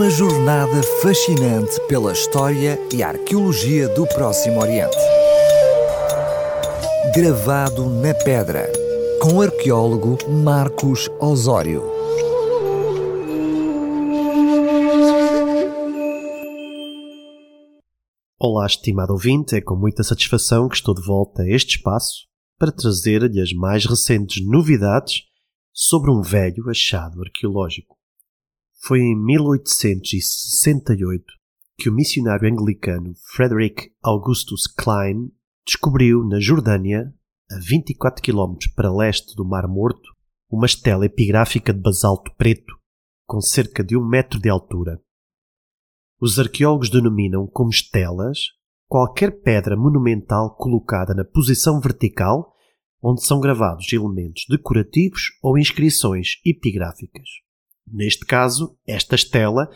Uma jornada fascinante pela história e arqueologia do Próximo Oriente. Gravado na pedra, com o arqueólogo Marcos Osório. Olá, estimado ouvinte, é com muita satisfação que estou de volta a este espaço para trazer-lhe as mais recentes novidades sobre um velho achado arqueológico. Foi em 1868 que o missionário anglicano Frederick Augustus Klein descobriu na Jordânia, a 24 km para leste do Mar Morto, uma estela epigráfica de basalto preto com cerca de um metro de altura. Os arqueólogos denominam como estelas qualquer pedra monumental colocada na posição vertical onde são gravados elementos decorativos ou inscrições epigráficas. Neste caso, esta estela,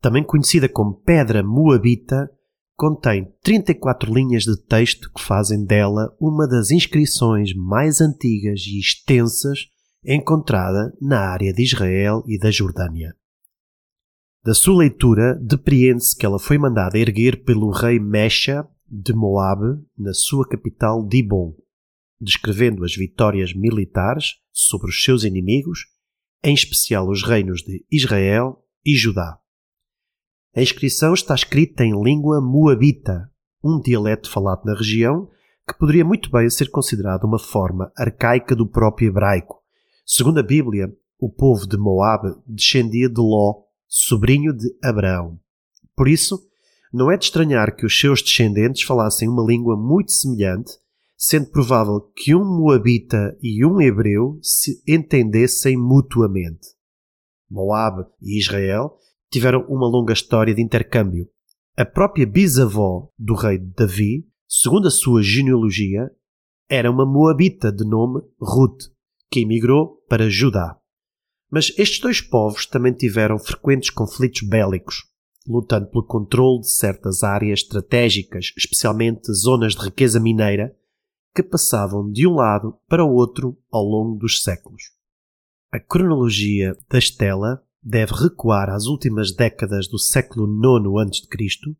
também conhecida como Pedra Moabita, contém 34 linhas de texto que fazem dela uma das inscrições mais antigas e extensas encontrada na área de Israel e da Jordânia. Da sua leitura, depreende-se que ela foi mandada erguer pelo rei Mesha de Moab na sua capital Dibon, descrevendo as vitórias militares sobre os seus inimigos, em especial os reinos de Israel e Judá. A inscrição está escrita em língua moabita, um dialeto falado na região que poderia muito bem ser considerado uma forma arcaica do próprio hebraico. Segundo a Bíblia, o povo de Moab descendia de Ló, sobrinho de Abraão. Por isso, não é de estranhar que os seus descendentes falassem uma língua muito semelhante, sendo provável que um moabita e um hebreu se entendessem mutuamente. Moab e Israel tiveram uma longa história de intercâmbio. A própria bisavó do rei Davi, segundo a sua genealogia, era uma moabita de nome Ruth, que emigrou para Judá. Mas estes dois povos também tiveram frequentes conflitos bélicos, lutando pelo controle de certas áreas estratégicas, especialmente zonas de riqueza mineira, que passavam de um lado para o outro ao longo dos séculos. A cronologia da estela deve recuar às últimas décadas do século IX a.C.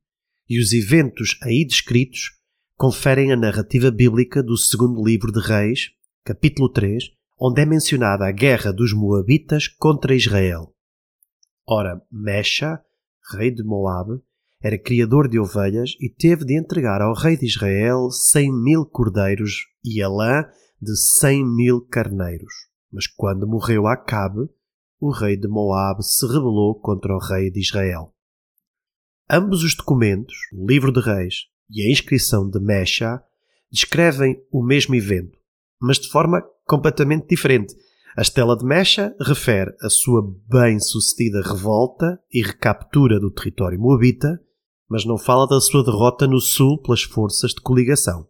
e os eventos aí descritos conferem a narrativa bíblica do segundo livro de Reis, capítulo 3, onde é mencionada a guerra dos Moabitas contra Israel. Ora, Mesha, rei de Moab, era criador de ovelhas e teve de entregar ao rei de Israel cem mil cordeiros e a lã de cem mil carneiros. Mas quando morreu Acabe, o rei de Moab se rebelou contra o rei de Israel. Ambos os documentos, o livro de reis e a inscrição de Mesha, descrevem o mesmo evento, mas de forma completamente diferente. A Estela de Mecha refere a sua bem-sucedida revolta e recaptura do território moabita, mas não fala da sua derrota no sul pelas forças de coligação.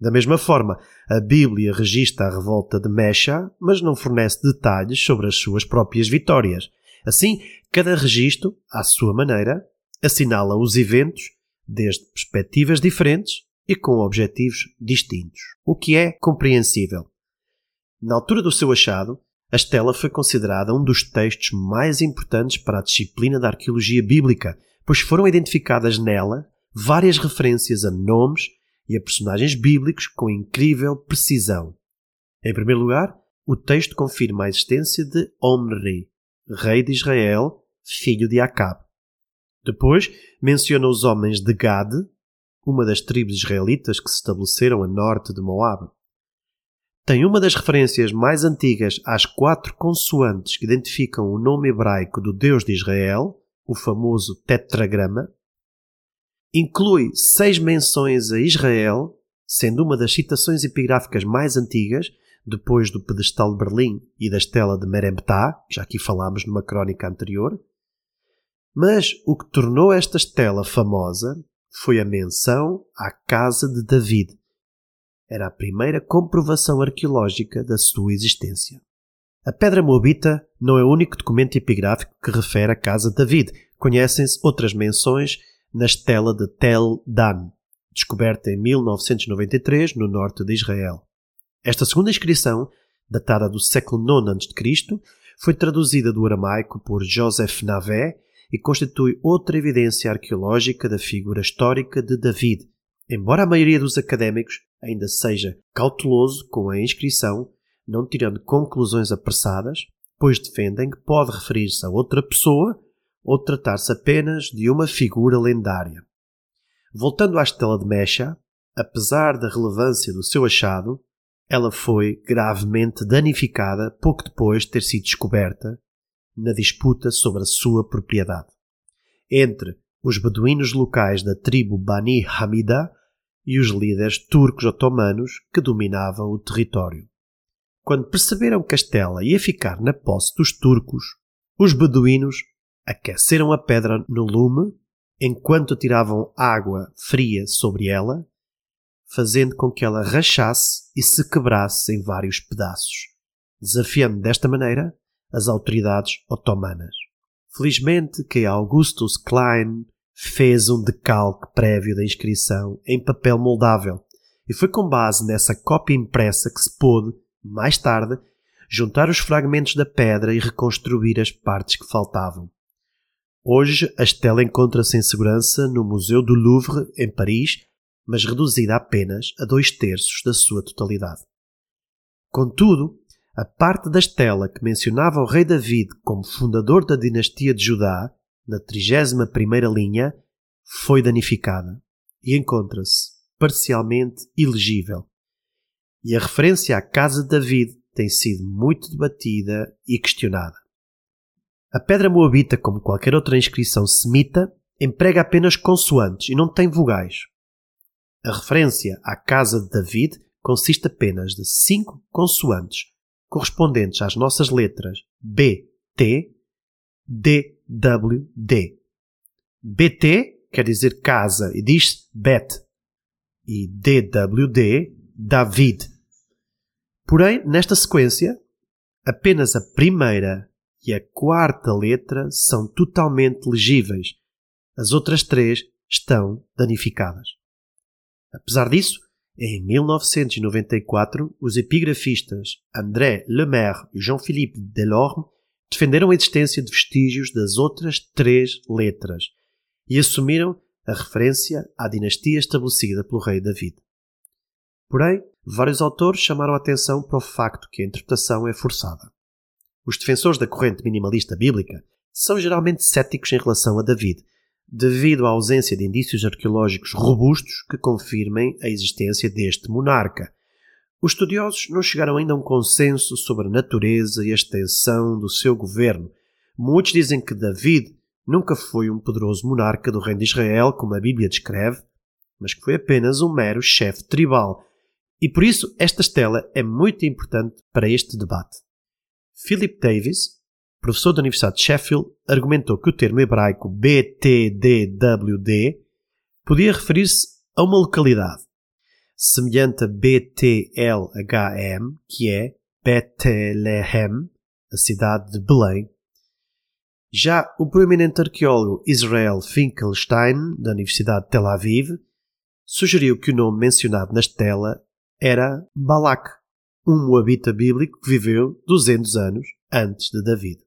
Da mesma forma, a Bíblia registra a revolta de Mecha, mas não fornece detalhes sobre as suas próprias vitórias. Assim, cada registro, à sua maneira, assinala os eventos desde perspectivas diferentes e com objetivos distintos, o que é compreensível. Na altura do seu achado, a Estela foi considerada um dos textos mais importantes para a disciplina da arqueologia bíblica, pois foram identificadas nela várias referências a nomes e a personagens bíblicos com incrível precisão. Em primeiro lugar, o texto confirma a existência de Omri, rei de Israel, filho de Acabe. Depois, menciona os homens de Gad, uma das tribos israelitas que se estabeleceram a norte de Moab tem uma das referências mais antigas às quatro consoantes que identificam o nome hebraico do Deus de Israel, o famoso tetragrama. Inclui seis menções a Israel, sendo uma das citações epigráficas mais antigas, depois do pedestal de Berlim e da estela de Meremptah, já aqui falámos numa crónica anterior. Mas o que tornou esta estela famosa foi a menção à casa de David, era a primeira comprovação arqueológica da sua existência. A pedra moabita não é o único documento epigráfico que refere a casa de David. Conhecem-se outras menções na estela de Tel Dan, descoberta em 1993 no norte de Israel. Esta segunda inscrição, datada do século IX a.C., foi traduzida do aramaico por Joseph Navé e constitui outra evidência arqueológica da figura histórica de David, embora a maioria dos académicos ainda seja cauteloso com a inscrição, não tirando conclusões apressadas, pois defendem que pode referir-se a outra pessoa ou tratar-se apenas de uma figura lendária. Voltando à estela de Mecha, apesar da relevância do seu achado, ela foi gravemente danificada pouco depois de ter sido descoberta na disputa sobre a sua propriedade. Entre os beduínos locais da tribo Bani Hamida e os líderes turcos otomanos que dominavam o território. Quando perceberam que a estela ia ficar na posse dos turcos, os beduínos aqueceram a pedra no lume enquanto tiravam água fria sobre ela, fazendo com que ela rachasse e se quebrasse em vários pedaços, desafiando desta maneira as autoridades otomanas. Felizmente que Augustus Klein fez um decalque prévio da inscrição em papel moldável e foi com base nessa cópia impressa que se pôde, mais tarde, juntar os fragmentos da pedra e reconstruir as partes que faltavam. Hoje a estela encontra-se em segurança no Museu do Louvre, em Paris, mas reduzida apenas a dois terços da sua totalidade. Contudo, a parte da estela que mencionava o rei David como fundador da dinastia de Judá, na 31ª linha, foi danificada e encontra-se parcialmente ilegível. E a referência à casa de David tem sido muito debatida e questionada. A pedra moabita, como qualquer outra inscrição semita, emprega apenas consoantes e não tem vogais. A referência à casa de David consiste apenas de cinco consoantes, correspondentes às nossas letras B, T, D, W, D. BT quer dizer casa e diz Bet. E DWD, David. Porém, nesta sequência, apenas a primeira e a quarta letra são totalmente legíveis. As outras três estão danificadas. Apesar disso, em 1994, os epigrafistas André Lemaire e Jean-Philippe Delorme defenderam a existência de vestígios das outras três letras e assumiram a referência à dinastia estabelecida pelo rei David. Porém, vários autores chamaram a atenção para o facto que a interpretação é forçada. Os defensores da corrente minimalista bíblica são geralmente céticos em relação a David, devido à ausência de indícios arqueológicos robustos que confirmem a existência deste monarca. Os estudiosos não chegaram ainda a um consenso sobre a natureza e a extensão do seu governo. Muitos dizem que David nunca foi um poderoso monarca do reino de Israel, como a Bíblia descreve, mas que foi apenas um mero chefe tribal. E por isso esta estela é muito importante para este debate. Philip Davis, professor da Universidade de Sheffield, argumentou que o termo hebraico BTDWD podia referir-se a uma localidade, semelhante a BTLHM, que é Bethlehem, a cidade de Belém. Já o proeminente arqueólogo Israel Finkelstein, da Universidade de Tel Aviv, sugeriu que o nome mencionado na estela era Balak, um moabita bíblico que viveu 200 anos antes de David.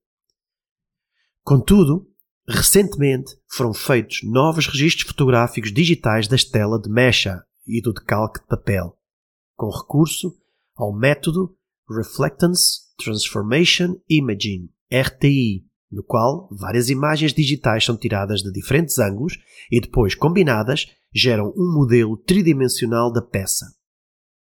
Contudo, recentemente foram feitos novos registros fotográficos digitais da estela de mecha e do decalque de papel, com recurso ao método Reflectance Transformation Imaging, RTI, no qual várias imagens digitais são tiradas de diferentes ângulos e depois combinadas geram um modelo tridimensional da peça.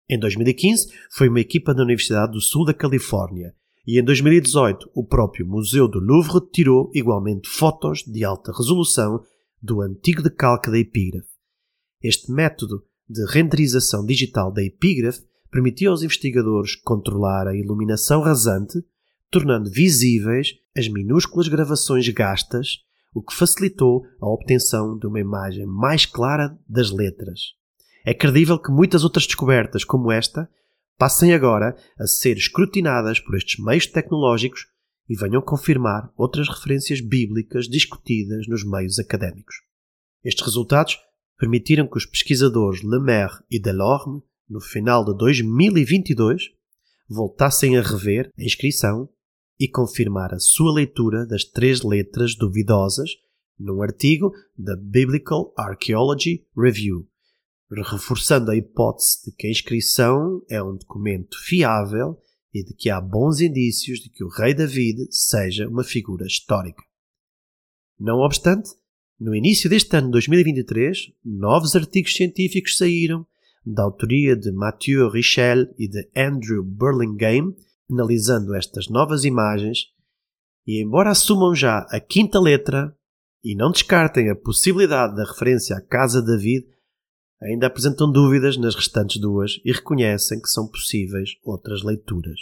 Em 2015, foi uma equipa da Universidade do Sul da Califórnia e em 2018 o próprio Museu do Louvre tirou igualmente fotos de alta resolução do antigo decalque da epígrafe. Este método de renderização digital da epígrafe permitiu aos investigadores controlar a iluminação rasante, tornando visíveis as minúsculas gravações gastas, o que facilitou a obtenção de uma imagem mais clara das letras. É credível que muitas outras descobertas, como esta, passem agora a ser escrutinadas por estes meios tecnológicos e venham confirmar outras referências bíblicas discutidas nos meios académicos. Estes resultados permitiram que os pesquisadores Lemaire e Delorme, no final de 2022, voltassem a rever a inscrição e confirmar a sua leitura das três letras duvidosas num artigo da Biblical Archaeology Review, reforçando a hipótese de que a inscrição é um documento fiável e de que há bons indícios de que o rei David seja uma figura histórica. Não obstante, no início deste ano 2023, novos artigos científicos saíram, da autoria de Mathieu Richel e de Andrew Burlingame, analisando estas novas imagens, e embora assumam já a quinta letra e não descartem a possibilidade da referência à Casa de David, ainda apresentam dúvidas nas restantes duas e reconhecem que são possíveis outras leituras.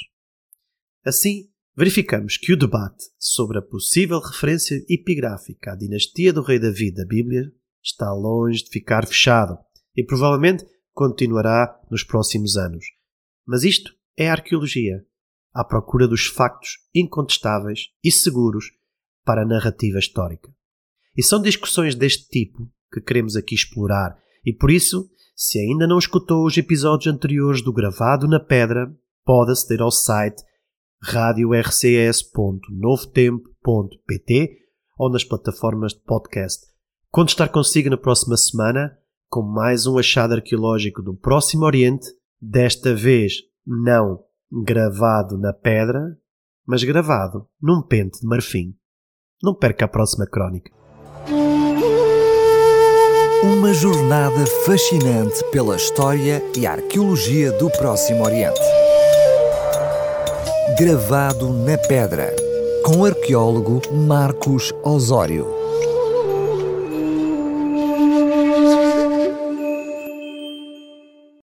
Assim, verificamos que o debate sobre a possível referência epigráfica à dinastia do rei David da Bíblia está longe de ficar fechado e provavelmente continuará nos próximos anos. Mas isto é arqueologia, à procura dos factos incontestáveis e seguros para a narrativa histórica. E são discussões deste tipo que queremos aqui explorar, e por isso, se ainda não escutou os episódios anteriores do Gravado na Pedra, pode aceder ao site radiorcs.novotempo.pt ou nas plataformas de podcast. Conto estar consigo na próxima semana com mais um achado arqueológico do Próximo Oriente, desta vez não gravado na pedra, mas gravado num pente de marfim. Não perca a próxima crónica. Uma jornada fascinante pela história e arqueologia do Próximo Oriente. Gravado na pedra, com o arqueólogo Marcos Osório.